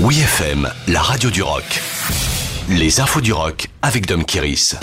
Oui FM, la radio du rock. Les infos du rock avec Dom Kiris.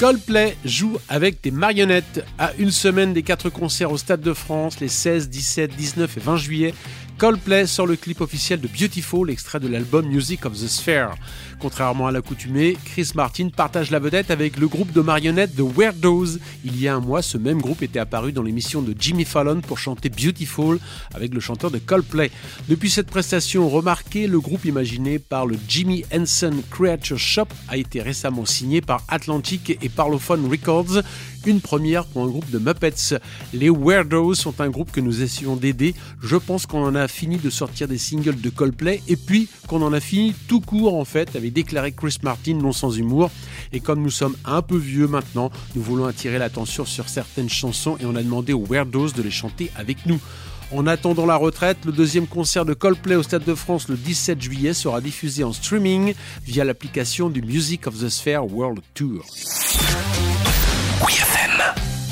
Coldplay joue avec des marionnettes à une semaine des quatre concerts au Stade de France les 16, 17, 19 et 20 juillet. Coldplay sort le clip officiel de Beautiful, extrait de l'album Music of the Sphere. Contrairement à l'accoutumée, Chris Martin partage la vedette avec le groupe de marionnettes The Weirdos. Il y a un mois, ce même groupe était apparu dans l'émission de Jimmy Fallon pour chanter Beautiful avec le chanteur de Coldplay. Depuis cette prestation remarquée, le groupe imaginé par le Jimmy Henson Creature Shop a été récemment signé par Atlantic et Parlophone Records, une première pour un groupe de Muppets. Les Weirdos sont un groupe que nous essayons d'aider. Je pense qu'on en a fini de sortir des singles de Coldplay et puis qu'on en a fini tout court en fait, avait déclaré Chris Martin non sans humour. Et comme nous sommes un peu vieux maintenant, nous voulons attirer l'attention sur certaines chansons et on a demandé aux Weirdos de les chanter avec nous. En attendant la retraite, le deuxième concert de Coldplay au Stade de France le 17 juillet sera diffusé en streaming via l'application du Music of the Sphere World Tour.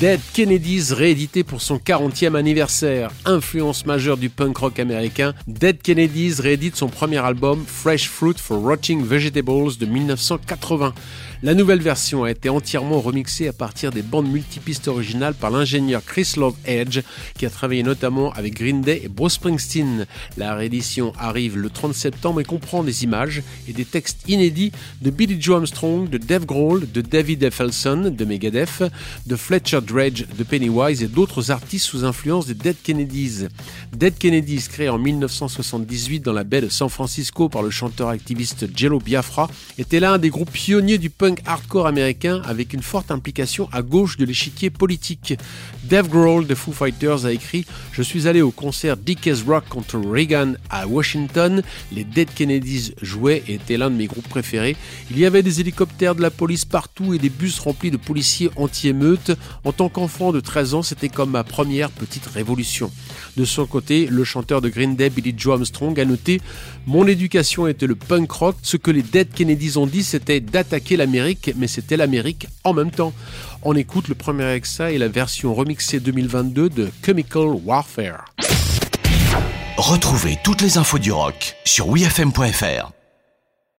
Dead Kennedys réédité pour son 40e anniversaire. Influence majeure du punk rock américain, Dead Kennedys réédite son premier album Fresh Fruit for Rotting Vegetables de 1980. La nouvelle version a été entièrement remixée à partir des bandes multipistes originales par l'ingénieur Chris Lord Edge, qui a travaillé notamment avec Green Day et Bruce Springsteen. La réédition arrive le 30 septembre et comprend des images et des textes inédits de Billy Joe Armstrong, de Dave Grohl, de David Effelson de Megadeth, de Fletcher Dredge de Pennywise et d'autres artistes sous influence des Dead Kennedys. Dead Kennedys, créé en 1978 dans la baie de San Francisco par le chanteur activiste Jello Biafra, était l'un des groupes pionniers du punk hardcore américain avec une forte implication à gauche de l'échiquier politique. Dave Grohl de Foo Fighters a écrit Je suis allé au concert Dickens Rock contre Reagan à Washington. Les Dead Kennedys jouaient et étaient l'un de mes groupes préférés. Il y avait des hélicoptères de la police partout et des bus remplis de policiers anti-émeutes. En tant qu'enfant de 13 ans, c'était comme ma première petite révolution. De son côté, le chanteur de Green Day, Billy Joe Armstrong, a noté Mon éducation était le punk rock. Ce que les Dead Kennedys ont dit, c'était d'attaquer l'Amérique mais c'était l'Amérique en même temps. On écoute le premier extrait et la version remixée 2022 de Chemical Warfare. Retrouvez toutes les infos du rock sur wfm.fr.